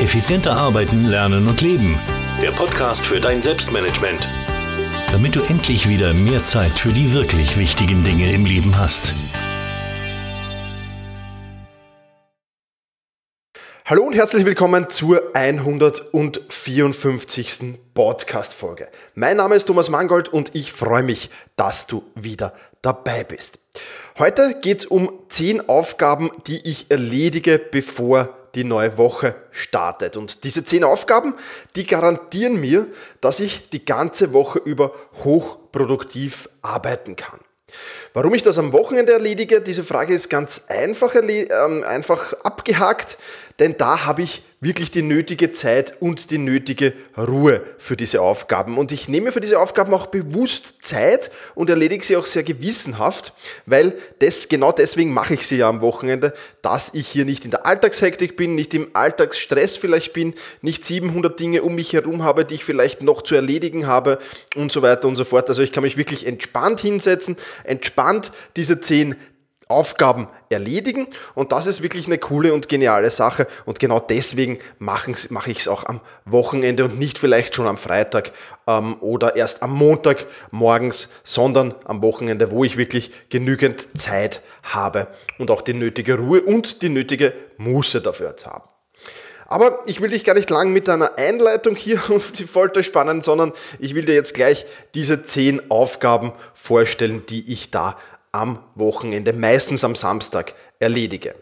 Effizienter arbeiten, lernen und leben. Der Podcast für dein Selbstmanagement. Damit du endlich wieder mehr Zeit für die wirklich wichtigen Dinge im Leben hast. Hallo und herzlich willkommen zur 154. Podcast-Folge. Mein Name ist Thomas Mangold und ich freue mich, dass du wieder dabei bist. Heute geht es um 10 Aufgaben, die ich erledige, bevor die neue Woche startet. Und diese 10 Aufgaben, die garantieren mir, dass ich die ganze Woche über hochproduktiv arbeiten kann. Warum ich das am Wochenende erledige, diese Frage ist ganz einfach, äh, einfach abgehakt, denn da habe ich wirklich die nötige Zeit und die nötige Ruhe für diese Aufgaben. Und ich nehme für diese Aufgaben auch bewusst Zeit und erledige sie auch sehr gewissenhaft, weil das, genau deswegen mache ich sie ja am Wochenende, dass ich hier nicht in der Alltagshektik bin, nicht im Alltagsstress vielleicht bin, nicht 700 Dinge um mich herum habe, die ich vielleicht noch zu erledigen habe und so weiter und so fort. Also ich kann mich wirklich entspannt hinsetzen, entspannt diese 10 Aufgaben erledigen und das ist wirklich eine coole und geniale Sache und genau deswegen mache ich es auch am Wochenende und nicht vielleicht schon am Freitag ähm, oder erst am Montag morgens, sondern am Wochenende, wo ich wirklich genügend Zeit habe und auch die nötige Ruhe und die nötige Muße dafür habe. Aber ich will dich gar nicht lang mit einer Einleitung hier auf die Folter spannen, sondern ich will dir jetzt gleich diese zehn Aufgaben vorstellen, die ich da am Wochenende, meistens am Samstag, erledige.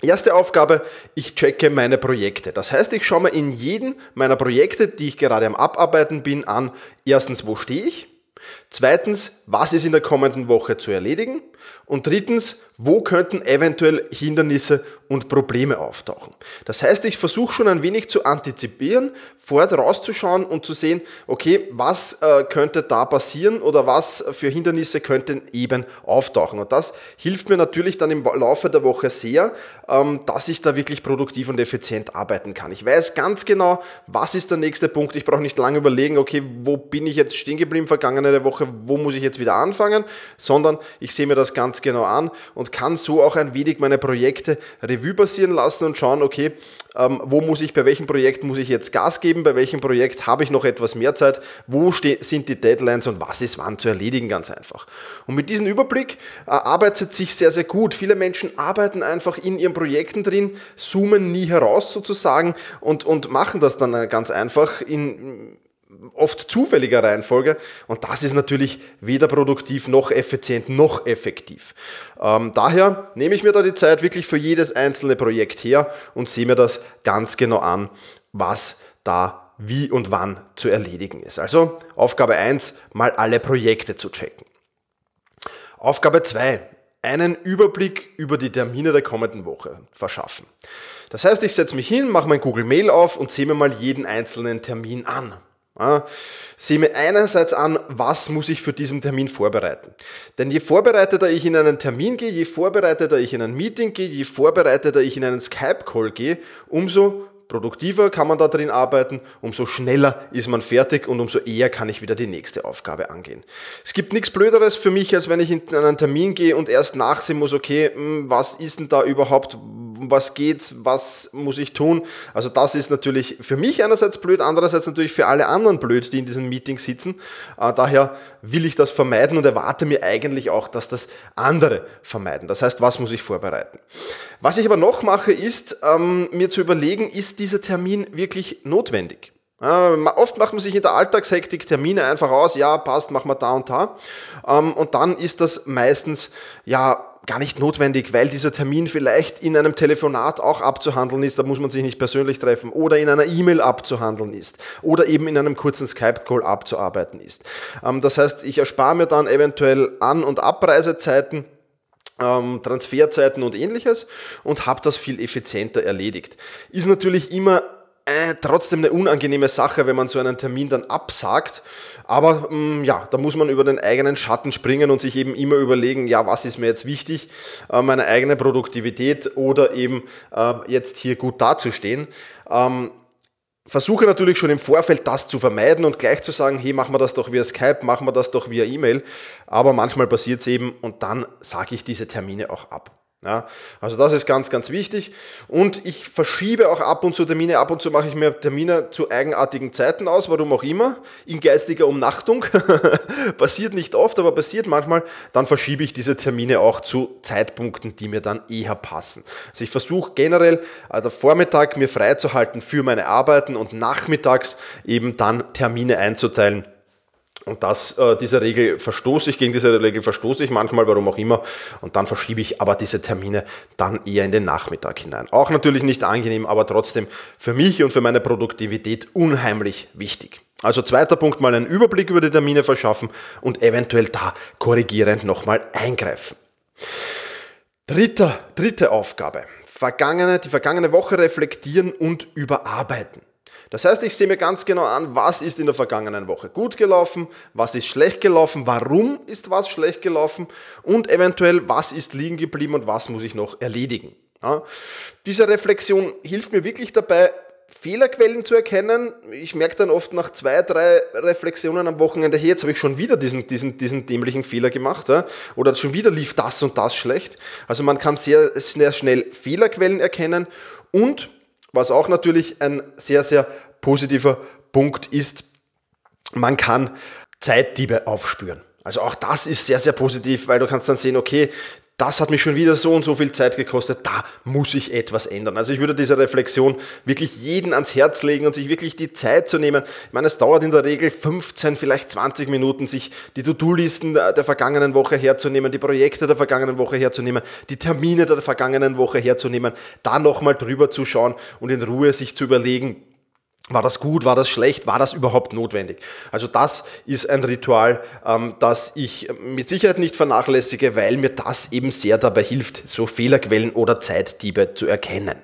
Erste Aufgabe, ich checke meine Projekte. Das heißt, ich schaue mir in jedem meiner Projekte, die ich gerade am Abarbeiten bin, an, erstens, wo stehe ich? Zweitens, was ist in der kommenden Woche zu erledigen? Und drittens, wo könnten eventuell Hindernisse und Probleme auftauchen? Das heißt, ich versuche schon ein wenig zu antizipieren, fort rauszuschauen und zu sehen, okay, was äh, könnte da passieren oder was für Hindernisse könnten eben auftauchen. Und das hilft mir natürlich dann im Laufe der Woche sehr, ähm, dass ich da wirklich produktiv und effizient arbeiten kann. Ich weiß ganz genau, was ist der nächste Punkt. Ich brauche nicht lange überlegen, okay, wo bin ich jetzt stehen geblieben vergangene Woche, wo muss ich jetzt wieder anfangen, sondern ich sehe mir das ganz genau an und kann so auch ein wenig meine Projekte Revue passieren lassen und schauen, okay, ähm, wo muss ich, bei welchem Projekt muss ich jetzt Gas geben, bei welchem Projekt habe ich noch etwas mehr Zeit, wo sind die Deadlines und was ist wann zu erledigen, ganz einfach. Und mit diesem Überblick äh, arbeitet sich sehr, sehr gut. Viele Menschen arbeiten einfach in ihren Projekten drin, zoomen nie heraus sozusagen und, und machen das dann ganz einfach in oft zufälliger Reihenfolge und das ist natürlich weder produktiv noch effizient noch effektiv. Ähm, daher nehme ich mir da die Zeit wirklich für jedes einzelne Projekt her und sehe mir das ganz genau an, was da wie und wann zu erledigen ist. Also Aufgabe 1, mal alle Projekte zu checken. Aufgabe 2, einen Überblick über die Termine der kommenden Woche verschaffen. Das heißt, ich setze mich hin, mache mein Google Mail auf und sehe mir mal jeden einzelnen Termin an. Ja, sehe mir einerseits an, was muss ich für diesen Termin vorbereiten. Denn je vorbereiteter ich in einen Termin gehe, je vorbereiteter ich in ein Meeting gehe, je vorbereiteter ich in einen Skype-Call gehe, umso produktiver kann man da drin arbeiten, umso schneller ist man fertig und umso eher kann ich wieder die nächste Aufgabe angehen. Es gibt nichts Blöderes für mich, als wenn ich in einen Termin gehe und erst nachsehen muss, okay, hm, was ist denn da überhaupt, was geht's, was muss ich tun? Also das ist natürlich für mich einerseits blöd, andererseits natürlich für alle anderen blöd, die in diesen Meetings sitzen. Äh, daher will ich das vermeiden und erwarte mir eigentlich auch, dass das andere vermeiden. Das heißt, was muss ich vorbereiten? Was ich aber noch mache, ist ähm, mir zu überlegen, ist dieser Termin wirklich notwendig? Äh, oft macht man sich in der Alltagshektik Termine einfach aus, ja, passt, machen wir da und da. Ähm, und dann ist das meistens, ja, gar nicht notwendig, weil dieser Termin vielleicht in einem Telefonat auch abzuhandeln ist, da muss man sich nicht persönlich treffen, oder in einer E-Mail abzuhandeln ist, oder eben in einem kurzen Skype-Call abzuarbeiten ist. Ähm, das heißt, ich erspare mir dann eventuell An- und Abreisezeiten, ähm, Transferzeiten und ähnliches und habe das viel effizienter erledigt. Ist natürlich immer äh, trotzdem eine unangenehme Sache, wenn man so einen Termin dann absagt. Aber mh, mm, ja, da muss man über den eigenen Schatten springen und sich eben immer überlegen, ja, was ist mir jetzt wichtig, äh, meine eigene Produktivität oder eben äh, jetzt hier gut dazustehen. Ähm, versuche natürlich schon im Vorfeld das zu vermeiden und gleich zu sagen, hey, machen wir das doch via Skype, machen wir das doch via E-Mail. Aber manchmal passiert es eben und dann sage ich diese Termine auch ab. Ja, also das ist ganz, ganz wichtig. Und ich verschiebe auch ab und zu Termine. Ab und zu mache ich mir Termine zu eigenartigen Zeiten aus, warum auch immer. In geistiger Umnachtung. passiert nicht oft, aber passiert manchmal. Dann verschiebe ich diese Termine auch zu Zeitpunkten, die mir dann eher passen. Also ich versuche generell also Vormittag mir freizuhalten für meine Arbeiten und nachmittags eben dann Termine einzuteilen und das, äh, diese Regel verstoße ich, gegen diese Regel verstoße ich manchmal, warum auch immer. Und dann verschiebe ich aber diese Termine dann eher in den Nachmittag hinein. Auch natürlich nicht angenehm, aber trotzdem für mich und für meine Produktivität unheimlich wichtig. Also zweiter Punkt, mal einen Überblick über die Termine verschaffen und eventuell da korrigierend nochmal eingreifen. Dritter, dritte Aufgabe. Vergangene, die vergangene Woche reflektieren und überarbeiten. Das heißt, ich sehe mir ganz genau an, was ist in der vergangenen Woche gut gelaufen, was ist schlecht gelaufen, warum ist was schlecht gelaufen und eventuell, was ist liegen geblieben und was muss ich noch erledigen. Ja, diese Reflexion hilft mir wirklich dabei, Fehlerquellen zu erkennen. Ich merke dann oft nach zwei, drei Reflexionen am Wochenende, hey, jetzt habe ich schon wieder diesen, diesen, diesen dämlichen Fehler gemacht ja? oder schon wieder lief das und das schlecht. Also man kann sehr, sehr schnell Fehlerquellen erkennen und was auch natürlich ein sehr, sehr positiver Punkt ist, man kann Zeitdiebe aufspüren. Also auch das ist sehr, sehr positiv, weil du kannst dann sehen, okay, das hat mich schon wieder so und so viel Zeit gekostet, da muss ich etwas ändern. Also ich würde diese Reflexion wirklich jeden ans Herz legen und sich wirklich die Zeit zu nehmen. Ich meine, es dauert in der Regel 15, vielleicht 20 Minuten, sich die To-Do-Listen der vergangenen Woche herzunehmen, die Projekte der vergangenen Woche herzunehmen, die Termine der vergangenen Woche herzunehmen, da nochmal drüber zu schauen und in Ruhe sich zu überlegen, war das gut, war das schlecht, war das überhaupt notwendig? Also das ist ein Ritual, ähm, das ich mit Sicherheit nicht vernachlässige, weil mir das eben sehr dabei hilft, so Fehlerquellen oder Zeitdiebe zu erkennen.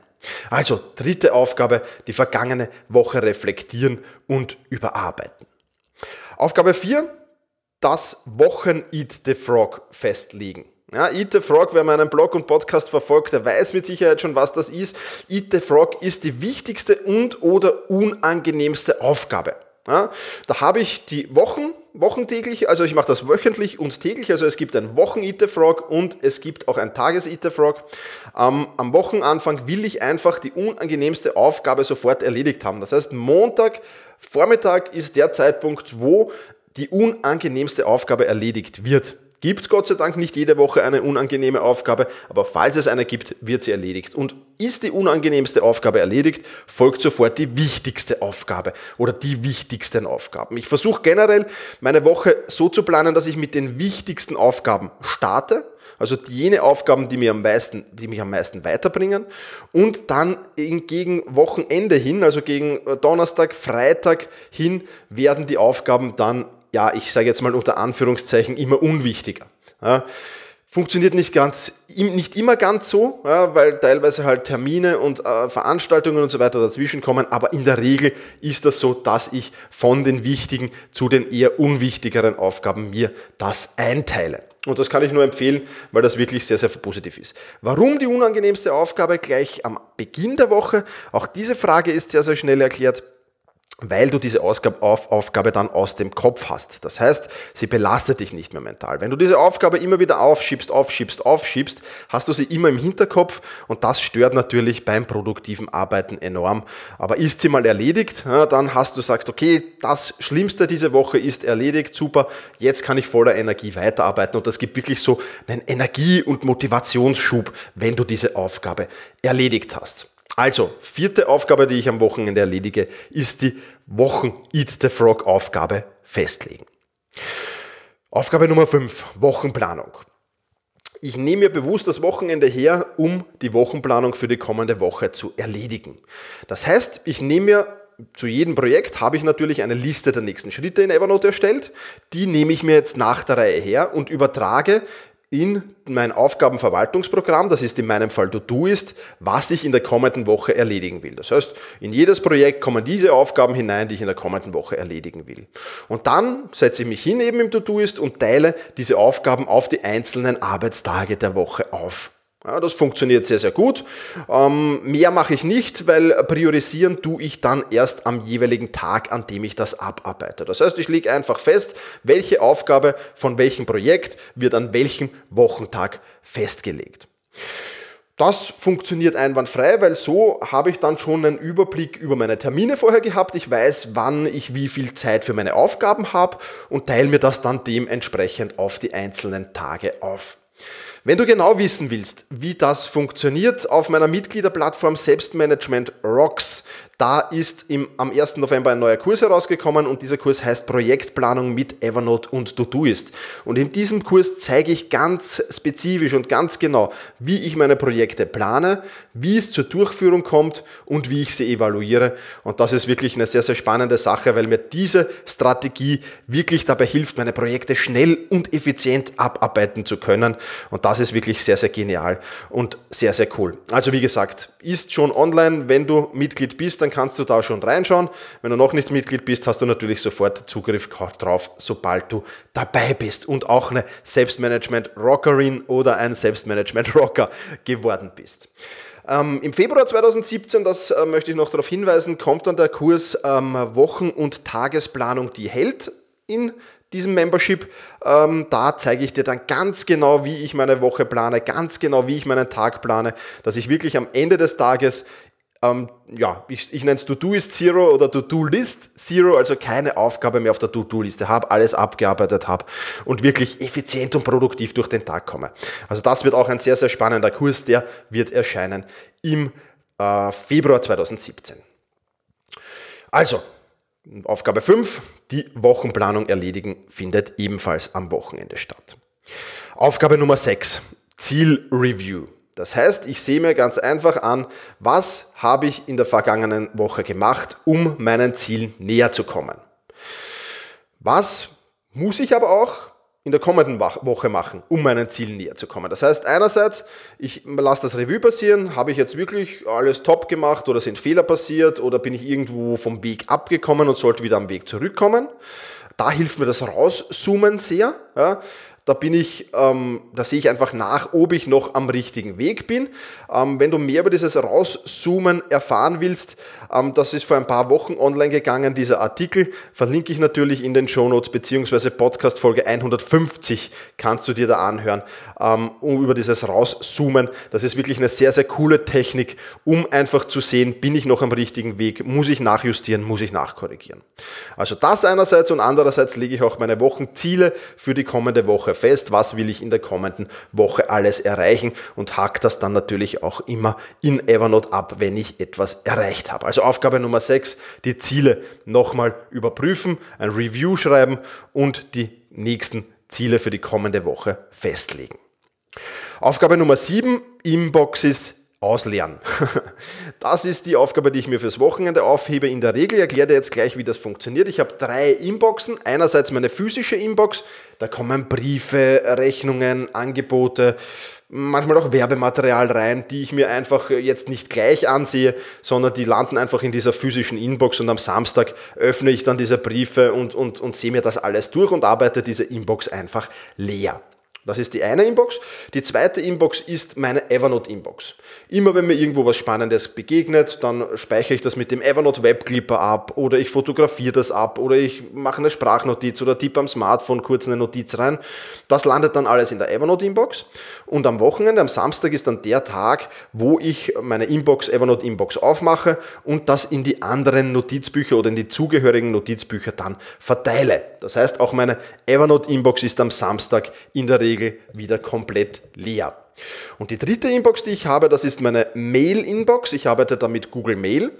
Also dritte Aufgabe, die vergangene Woche reflektieren und überarbeiten. Aufgabe 4, das Wochen Eat the Frog festlegen. Ja, Eat the Frog, wer meinen Blog und Podcast verfolgt, der weiß mit Sicherheit schon, was das ist. Eat the Frog ist die wichtigste und oder unangenehmste Aufgabe. Ja, da habe ich die Wochen, wochentäglich, also ich mache das wöchentlich und täglich, also es gibt ein Wochen Eat the Frog und es gibt auch ein Tages Eat the Frog. Ähm, am Wochenanfang will ich einfach die unangenehmste Aufgabe sofort erledigt haben. Das heißt, Montag, Vormittag ist der Zeitpunkt, wo die unangenehmste Aufgabe erledigt wird. Gibt Gott sei Dank nicht jede Woche eine unangenehme Aufgabe, aber falls es eine gibt, wird sie erledigt. Und ist die unangenehmste Aufgabe erledigt, folgt sofort die wichtigste Aufgabe oder die wichtigsten Aufgaben. Ich versuche generell meine Woche so zu planen, dass ich mit den wichtigsten Aufgaben starte, also jene Aufgaben, die, mir am meisten, die mich am meisten weiterbringen. Und dann gegen Wochenende hin, also gegen Donnerstag, Freitag hin, werden die Aufgaben dann ja, ich sage jetzt mal unter Anführungszeichen, immer unwichtiger. Ja, funktioniert nicht ganz, nicht immer ganz so, ja, weil teilweise halt Termine und äh, Veranstaltungen und so weiter dazwischen kommen, aber in der Regel ist das so, dass ich von den wichtigen zu den eher unwichtigeren Aufgaben mir das einteile. Und das kann ich nur empfehlen, weil das wirklich sehr, sehr positiv ist. Warum die unangenehmste Aufgabe gleich am Beginn der Woche? Auch diese Frage ist sehr, sehr schnell erklärt weil du diese Aufgabe dann aus dem Kopf hast. Das heißt, sie belastet dich nicht mehr mental. Wenn du diese Aufgabe immer wieder aufschiebst, aufschiebst, aufschiebst, hast du sie immer im Hinterkopf und das stört natürlich beim produktiven Arbeiten enorm. Aber ist sie mal erledigt, dann hast du gesagt, okay, das Schlimmste diese Woche ist erledigt, super, jetzt kann ich voller Energie weiterarbeiten und das gibt wirklich so einen Energie- und Motivationsschub, wenn du diese Aufgabe erledigt hast. Also, vierte Aufgabe, die ich am Wochenende erledige, ist die Wochen Eat the Frog Aufgabe festlegen. Aufgabe Nummer 5, Wochenplanung. Ich nehme mir bewusst das Wochenende her, um die Wochenplanung für die kommende Woche zu erledigen. Das heißt, ich nehme mir zu jedem Projekt habe ich natürlich eine Liste der nächsten Schritte in Evernote erstellt. Die nehme ich mir jetzt nach der Reihe her und übertrage in mein Aufgabenverwaltungsprogramm, das ist in meinem Fall To-Do-Ist, was ich in der kommenden Woche erledigen will. Das heißt, in jedes Projekt kommen diese Aufgaben hinein, die ich in der kommenden Woche erledigen will. Und dann setze ich mich hin eben im To-Do-Ist und teile diese Aufgaben auf die einzelnen Arbeitstage der Woche auf. Ja, das funktioniert sehr, sehr gut. Ähm, mehr mache ich nicht, weil priorisieren tue ich dann erst am jeweiligen Tag, an dem ich das abarbeite. Das heißt, ich lege einfach fest, welche Aufgabe von welchem Projekt wird an welchem Wochentag festgelegt. Das funktioniert einwandfrei, weil so habe ich dann schon einen Überblick über meine Termine vorher gehabt. Ich weiß, wann ich wie viel Zeit für meine Aufgaben habe und teile mir das dann dementsprechend auf die einzelnen Tage auf. Wenn du genau wissen willst, wie das funktioniert, auf meiner Mitgliederplattform Selbstmanagement Rocks da ist im, am 1. November ein neuer Kurs herausgekommen und dieser Kurs heißt Projektplanung mit Evernote und Todoist. Und in diesem Kurs zeige ich ganz spezifisch und ganz genau, wie ich meine Projekte plane, wie es zur Durchführung kommt und wie ich sie evaluiere. Und das ist wirklich eine sehr, sehr spannende Sache, weil mir diese Strategie wirklich dabei hilft, meine Projekte schnell und effizient abarbeiten zu können. Und das ist wirklich sehr, sehr genial und sehr, sehr cool. Also wie gesagt, ist schon online, wenn du Mitglied bist dann kannst du da schon reinschauen. Wenn du noch nicht Mitglied bist, hast du natürlich sofort Zugriff drauf, sobald du dabei bist und auch eine Selbstmanagement-Rockerin oder ein Selbstmanagement-Rocker geworden bist. Ähm, Im Februar 2017, das äh, möchte ich noch darauf hinweisen, kommt dann der Kurs ähm, Wochen- und Tagesplanung, die hält in diesem Membership. Ähm, da zeige ich dir dann ganz genau, wie ich meine Woche plane, ganz genau, wie ich meinen Tag plane, dass ich wirklich am Ende des Tages ähm, ja, ich, ich nenne es To-Do-Ist Zero oder To-Do-List Zero, also keine Aufgabe mehr auf der To-Do-Liste habe, alles abgearbeitet habe und wirklich effizient und produktiv durch den Tag komme. Also das wird auch ein sehr, sehr spannender Kurs, der wird erscheinen im äh, Februar 2017. Also, Aufgabe 5, die Wochenplanung erledigen, findet ebenfalls am Wochenende statt. Aufgabe Nummer 6, Zielreview. Das heißt, ich sehe mir ganz einfach an, was habe ich in der vergangenen Woche gemacht, um meinen Zielen näher zu kommen. Was muss ich aber auch in der kommenden Woche machen, um meinen Zielen näher zu kommen. Das heißt, einerseits, ich lasse das Revue passieren, habe ich jetzt wirklich alles top gemacht oder sind Fehler passiert oder bin ich irgendwo vom Weg abgekommen und sollte wieder am Weg zurückkommen. Da hilft mir das Rauszoomen sehr. Ja. Da bin ich, ähm, da sehe ich einfach nach, ob ich noch am richtigen Weg bin. Ähm, wenn du mehr über dieses Rauszoomen erfahren willst, ähm, das ist vor ein paar Wochen online gegangen, dieser Artikel, verlinke ich natürlich in den Show Notes beziehungsweise Podcast Folge 150 kannst du dir da anhören, ähm, um über dieses Rauszoomen. Das ist wirklich eine sehr, sehr coole Technik, um einfach zu sehen, bin ich noch am richtigen Weg, muss ich nachjustieren, muss ich nachkorrigieren. Also das einerseits und andererseits lege ich auch meine Wochenziele für die kommende Woche fest, was will ich in der kommenden Woche alles erreichen und hack das dann natürlich auch immer in Evernote ab, wenn ich etwas erreicht habe. Also Aufgabe Nummer 6, die Ziele nochmal überprüfen, ein Review schreiben und die nächsten Ziele für die kommende Woche festlegen. Aufgabe Nummer 7, Inboxes ausleeren. Das ist die Aufgabe, die ich mir fürs Wochenende aufhebe. In der Regel erkläre dir jetzt gleich, wie das funktioniert. Ich habe drei Inboxen. Einerseits meine physische Inbox, da kommen Briefe, Rechnungen, Angebote, manchmal auch Werbematerial rein, die ich mir einfach jetzt nicht gleich ansehe, sondern die landen einfach in dieser physischen Inbox und am Samstag öffne ich dann diese Briefe und, und, und sehe mir das alles durch und arbeite diese Inbox einfach leer. Das ist die eine Inbox. Die zweite Inbox ist meine Evernote-Inbox. Immer wenn mir irgendwo was Spannendes begegnet, dann speichere ich das mit dem Evernote Webclipper ab oder ich fotografiere das ab oder ich mache eine Sprachnotiz oder tippe am Smartphone kurz eine Notiz rein. Das landet dann alles in der Evernote-Inbox. Und am Wochenende, am Samstag ist dann der Tag, wo ich meine Inbox, Evernote-Inbox aufmache und das in die anderen Notizbücher oder in die zugehörigen Notizbücher dann verteile. Das heißt, auch meine Evernote-Inbox ist am Samstag in der Regel Regel wieder komplett leer. Und die dritte Inbox, die ich habe, das ist meine Mail-Inbox. Ich arbeite da mit Google Mail.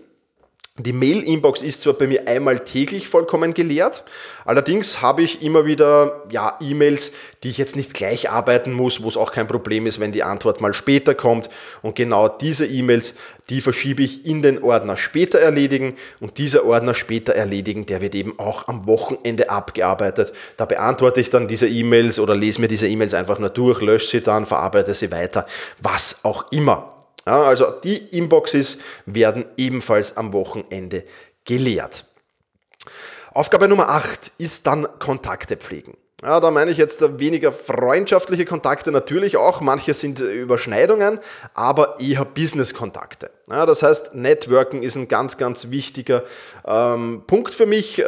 Die Mail-Inbox ist zwar bei mir einmal täglich vollkommen geleert, allerdings habe ich immer wieder ja, E-Mails, die ich jetzt nicht gleich arbeiten muss, wo es auch kein Problem ist, wenn die Antwort mal später kommt. Und genau diese E-Mails, die verschiebe ich in den Ordner später erledigen und dieser Ordner später erledigen, der wird eben auch am Wochenende abgearbeitet. Da beantworte ich dann diese E-Mails oder lese mir diese E-Mails einfach nur durch, lösche sie dann, verarbeite sie weiter, was auch immer. Also die Inboxes werden ebenfalls am Wochenende geleert. Aufgabe Nummer 8 ist dann Kontakte pflegen. Ja, da meine ich jetzt weniger freundschaftliche Kontakte natürlich auch, manche sind Überschneidungen, aber eher Business-Kontakte. Ja, das heißt, Networken ist ein ganz, ganz wichtiger ähm, Punkt für mich äh,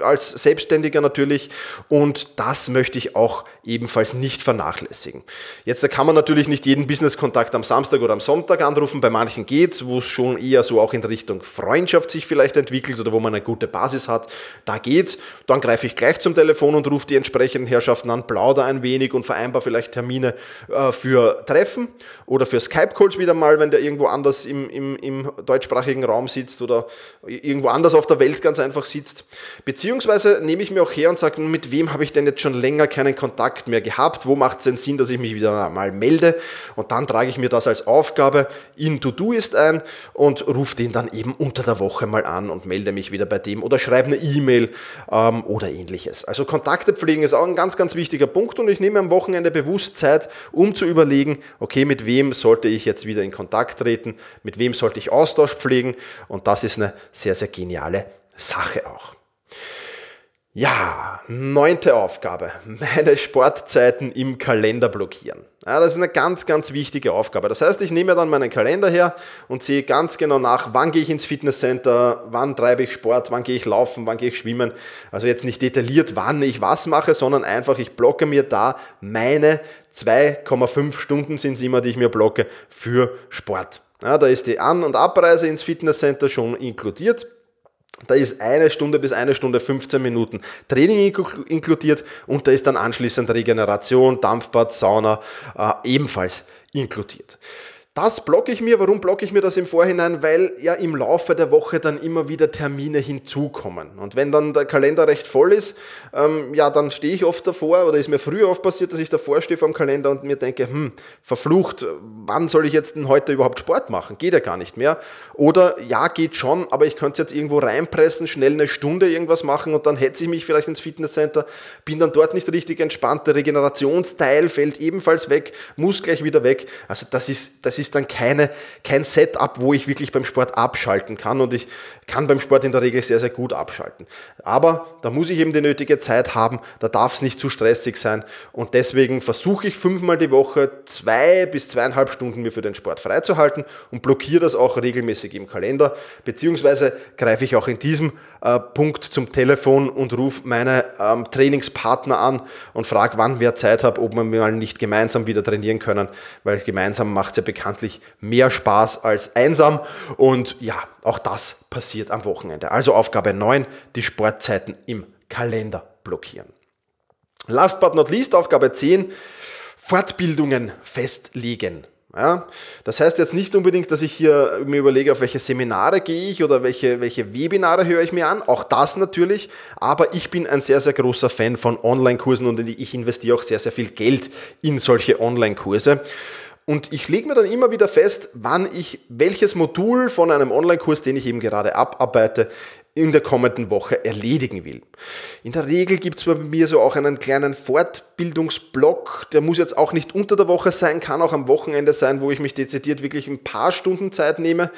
als Selbstständiger natürlich und das möchte ich auch ebenfalls nicht vernachlässigen. Jetzt kann man natürlich nicht jeden Business-Kontakt am Samstag oder am Sonntag anrufen, bei manchen geht's, wo es schon eher so auch in Richtung Freundschaft sich vielleicht entwickelt oder wo man eine gute Basis hat, da geht's. Dann greife ich gleich zum Telefon und rufe die entsprechenden Herrschaften an, plauder ein wenig und vereinbar vielleicht Termine äh, für Treffen oder für Skype-Calls wieder mal, wenn der irgendwo anders im, im, im deutschsprachigen Raum sitzt oder irgendwo anders auf der Welt ganz einfach sitzt. Beziehungsweise nehme ich mir auch her und sage, mit wem habe ich denn jetzt schon länger keinen Kontakt mehr gehabt? Wo macht es denn Sinn, dass ich mich wieder mal melde? Und dann trage ich mir das als Aufgabe in To-Do-Ist ein und rufe den dann eben unter der Woche mal an und melde mich wieder bei dem oder schreibe eine E-Mail ähm, oder ähnliches. Also Kontakte pflegen ist auch ein ganz, ganz wichtiger Punkt und ich nehme am Wochenende bewusst Zeit, um zu überlegen, okay, mit wem sollte ich jetzt wieder in Kontakt treten, mit wem sollte ich Austausch pflegen und das ist eine sehr, sehr geniale Sache auch. Ja, neunte Aufgabe. Meine Sportzeiten im Kalender blockieren. Ja, das ist eine ganz, ganz wichtige Aufgabe. Das heißt, ich nehme dann meinen Kalender her und sehe ganz genau nach, wann gehe ich ins Fitnesscenter, wann treibe ich Sport, wann gehe ich laufen, wann gehe ich schwimmen. Also jetzt nicht detailliert, wann ich was mache, sondern einfach, ich blocke mir da meine 2,5 Stunden sind es immer, die ich mir blocke für Sport. Ja, da ist die An- und Abreise ins Fitnesscenter schon inkludiert. Da ist eine Stunde bis eine Stunde 15 Minuten Training inkludiert und da ist dann anschließend Regeneration, Dampfbad, Sauna äh, ebenfalls inkludiert. Das blocke ich mir. Warum blocke ich mir das im Vorhinein? Weil ja im Laufe der Woche dann immer wieder Termine hinzukommen. Und wenn dann der Kalender recht voll ist, ähm, ja, dann stehe ich oft davor oder ist mir früher oft passiert, dass ich davor stehe vom Kalender und mir denke, hm, verflucht, wann soll ich jetzt denn heute überhaupt Sport machen? Geht ja gar nicht mehr. Oder ja, geht schon, aber ich könnte es jetzt irgendwo reinpressen, schnell eine Stunde irgendwas machen und dann hetze ich mich vielleicht ins Fitnesscenter, bin dann dort nicht richtig entspannt, der Regenerationsteil fällt ebenfalls weg, muss gleich wieder weg. Also das ist, das ist ist dann keine, kein Setup, wo ich wirklich beim Sport abschalten kann und ich kann beim Sport in der Regel sehr, sehr gut abschalten. Aber da muss ich eben die nötige Zeit haben, da darf es nicht zu stressig sein und deswegen versuche ich fünfmal die Woche zwei bis zweieinhalb Stunden mir für den Sport freizuhalten und blockiere das auch regelmäßig im Kalender, beziehungsweise greife ich auch in diesem äh, Punkt zum Telefon und rufe meine ähm, Trainingspartner an und frage, wann wer Zeit hat, ob wir mal nicht gemeinsam wieder trainieren können, weil gemeinsam macht es ja bekanntlich mehr Spaß als einsam und ja, auch das passiert am Wochenende. Also Aufgabe 9, die Sportzeiten im Kalender blockieren. Last but not least, Aufgabe 10, Fortbildungen festlegen. Ja, das heißt jetzt nicht unbedingt, dass ich hier mir überlege, auf welche Seminare gehe ich oder welche, welche Webinare höre ich mir an. Auch das natürlich. Aber ich bin ein sehr, sehr großer Fan von Online-Kursen und ich investiere auch sehr, sehr viel Geld in solche Online-Kurse. Und ich lege mir dann immer wieder fest, wann ich welches Modul von einem Online-Kurs, den ich eben gerade abarbeite, in der kommenden Woche erledigen will. In der Regel gibt es bei mir so auch einen kleinen Fortbildungsblock, der muss jetzt auch nicht unter der Woche sein, kann auch am Wochenende sein, wo ich mich dezidiert wirklich ein paar Stunden Zeit nehme,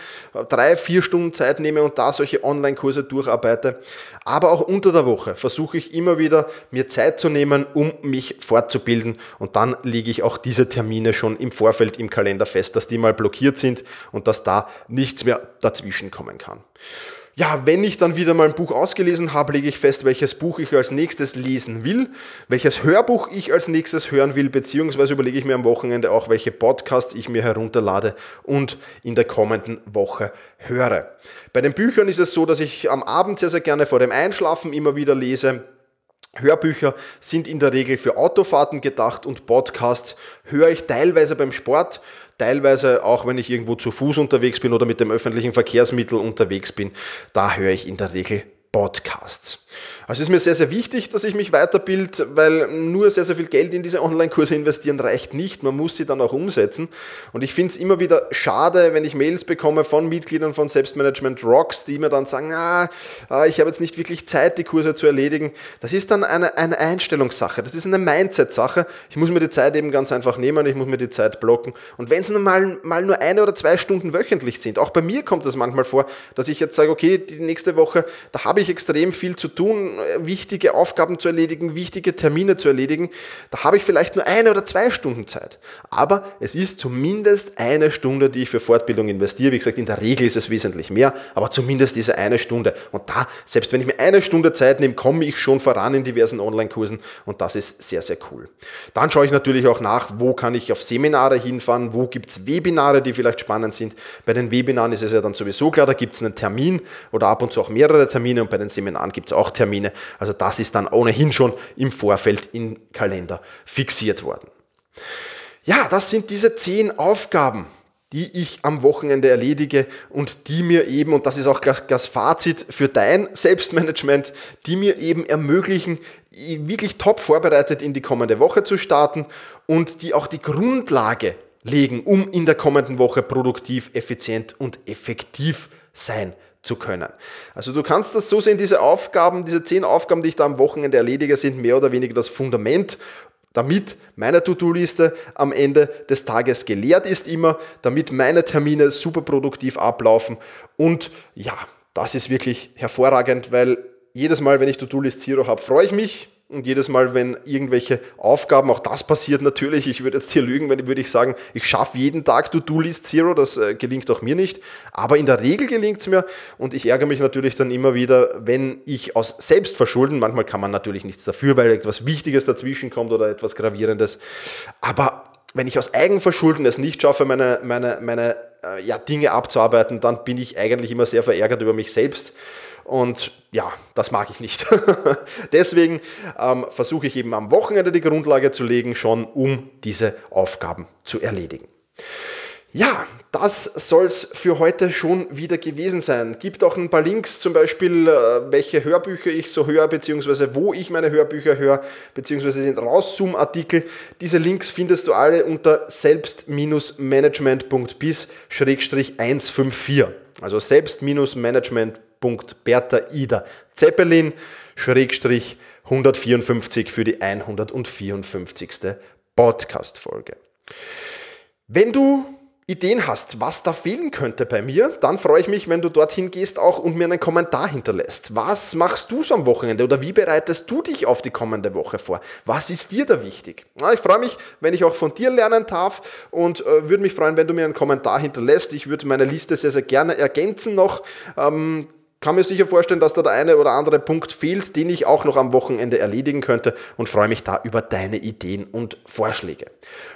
drei, vier Stunden Zeit nehme und da solche Online-Kurse durcharbeite. Aber auch unter der Woche versuche ich immer wieder, mir Zeit zu nehmen, um mich fortzubilden und dann lege ich auch diese Termine schon im Vorfeld im Kalender fest, dass die mal blockiert sind und dass da nichts mehr dazwischen kommen kann ja, wenn ich dann wieder mal ein Buch ausgelesen habe, lege ich fest, welches Buch ich als nächstes lesen will, welches Hörbuch ich als nächstes hören will, beziehungsweise überlege ich mir am Wochenende auch, welche Podcasts ich mir herunterlade und in der kommenden Woche höre. Bei den Büchern ist es so, dass ich am Abend sehr, sehr gerne vor dem Einschlafen immer wieder lese. Hörbücher sind in der Regel für Autofahrten gedacht und Podcasts höre ich teilweise beim Sport, teilweise auch wenn ich irgendwo zu Fuß unterwegs bin oder mit dem öffentlichen Verkehrsmittel unterwegs bin. Da höre ich in der Regel Podcasts. Also ist mir sehr, sehr wichtig, dass ich mich weiterbild, weil nur sehr, sehr viel Geld in diese Online-Kurse investieren reicht nicht. Man muss sie dann auch umsetzen. Und ich finde es immer wieder schade, wenn ich Mails bekomme von Mitgliedern von Selbstmanagement Rocks, die mir dann sagen, ah, ah ich habe jetzt nicht wirklich Zeit, die Kurse zu erledigen. Das ist dann eine, eine Einstellungssache. Das ist eine Mindset-Sache. Ich muss mir die Zeit eben ganz einfach nehmen. Ich muss mir die Zeit blocken. Und wenn es mal, mal nur eine oder zwei Stunden wöchentlich sind, auch bei mir kommt es manchmal vor, dass ich jetzt sage, okay, die nächste Woche, da habe ich ich extrem viel zu tun, wichtige Aufgaben zu erledigen, wichtige Termine zu erledigen. Da habe ich vielleicht nur eine oder zwei Stunden Zeit. Aber es ist zumindest eine Stunde, die ich für Fortbildung investiere. Wie gesagt, in der Regel ist es wesentlich mehr, aber zumindest diese eine Stunde. Und da, selbst wenn ich mir eine Stunde Zeit nehme, komme ich schon voran in diversen Online-Kursen und das ist sehr, sehr cool. Dann schaue ich natürlich auch nach, wo kann ich auf Seminare hinfahren, wo gibt es Webinare, die vielleicht spannend sind. Bei den Webinaren ist es ja dann sowieso klar, da gibt es einen Termin oder ab und zu auch mehrere Termine und bei den Seminaren gibt es auch Termine. Also das ist dann ohnehin schon im Vorfeld im Kalender fixiert worden. Ja, das sind diese zehn Aufgaben, die ich am Wochenende erledige und die mir eben, und das ist auch das Fazit für dein Selbstmanagement, die mir eben ermöglichen, wirklich top vorbereitet in die kommende Woche zu starten und die auch die Grundlage legen, um in der kommenden Woche produktiv, effizient und effektiv sein zu können. Also du kannst das so sehen, diese Aufgaben, diese zehn Aufgaben, die ich da am Wochenende erledige, sind mehr oder weniger das Fundament, damit meine To-Do-Liste am Ende des Tages geleert ist immer, damit meine Termine super produktiv ablaufen und ja, das ist wirklich hervorragend, weil jedes Mal, wenn ich To-Do-List Zero habe, freue ich mich, und jedes Mal, wenn irgendwelche Aufgaben, auch das passiert natürlich, ich würde jetzt hier lügen, wenn würde ich sagen, ich schaffe jeden Tag To-Do-List Zero, das äh, gelingt auch mir nicht. Aber in der Regel gelingt es mir und ich ärgere mich natürlich dann immer wieder, wenn ich aus Selbstverschulden, manchmal kann man natürlich nichts dafür, weil etwas Wichtiges dazwischen kommt oder etwas Gravierendes, aber wenn ich aus Eigenverschulden es nicht schaffe, meine, meine, meine äh, ja, Dinge abzuarbeiten, dann bin ich eigentlich immer sehr verärgert über mich selbst. Und ja, das mag ich nicht. Deswegen ähm, versuche ich eben am Wochenende die Grundlage zu legen, schon um diese Aufgaben zu erledigen. Ja, das soll es für heute schon wieder gewesen sein. Gibt auch ein paar Links, zum Beispiel, äh, welche Hörbücher ich so höre, beziehungsweise wo ich meine Hörbücher höre, beziehungsweise den Rauszoom-Artikel. Diese Links findest du alle unter selbst-management.bis-154. Also selbst-management.bis Bertha Ida Zeppelin, Schrägstrich 154 für die 154. Podcast-Folge. Wenn du Ideen hast, was da fehlen könnte bei mir, dann freue ich mich, wenn du dorthin gehst auch und mir einen Kommentar hinterlässt. Was machst du so am Wochenende oder wie bereitest du dich auf die kommende Woche vor? Was ist dir da wichtig? Ja, ich freue mich, wenn ich auch von dir lernen darf und äh, würde mich freuen, wenn du mir einen Kommentar hinterlässt. Ich würde meine Liste sehr, sehr gerne ergänzen noch. Ähm, kann mir sicher vorstellen, dass da der eine oder andere Punkt fehlt, den ich auch noch am Wochenende erledigen könnte und freue mich da über deine Ideen und Vorschläge.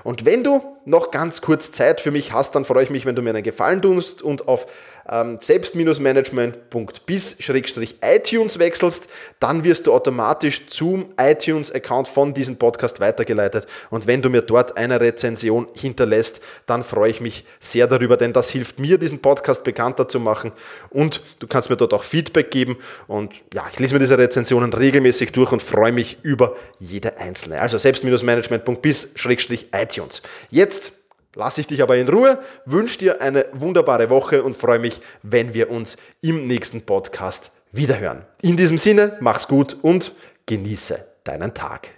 Und wenn du noch ganz kurz Zeit für mich hast, dann freue ich mich, wenn du mir einen Gefallen tust und auf ähm, selbst-management.bis-iTunes wechselst, dann wirst du automatisch zum iTunes-Account von diesem Podcast weitergeleitet. Und wenn du mir dort eine Rezension hinterlässt, dann freue ich mich sehr darüber, denn das hilft mir, diesen Podcast bekannter zu machen. Und du kannst mir dort auch Feedback geben. Und ja, ich lese mir diese Rezensionen regelmäßig durch und freue mich über jede einzelne. Also selbst-management.bis-iTunes. Jetzt lasse ich dich aber in Ruhe, wünsche dir eine wunderbare Woche und freue mich, wenn wir uns im nächsten Podcast wiederhören. In diesem Sinne, mach's gut und genieße deinen Tag.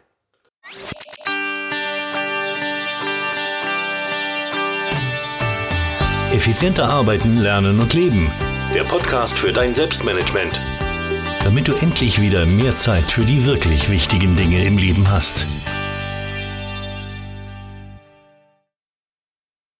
Effizienter arbeiten, lernen und leben. Der Podcast für dein Selbstmanagement. Damit du endlich wieder mehr Zeit für die wirklich wichtigen Dinge im Leben hast.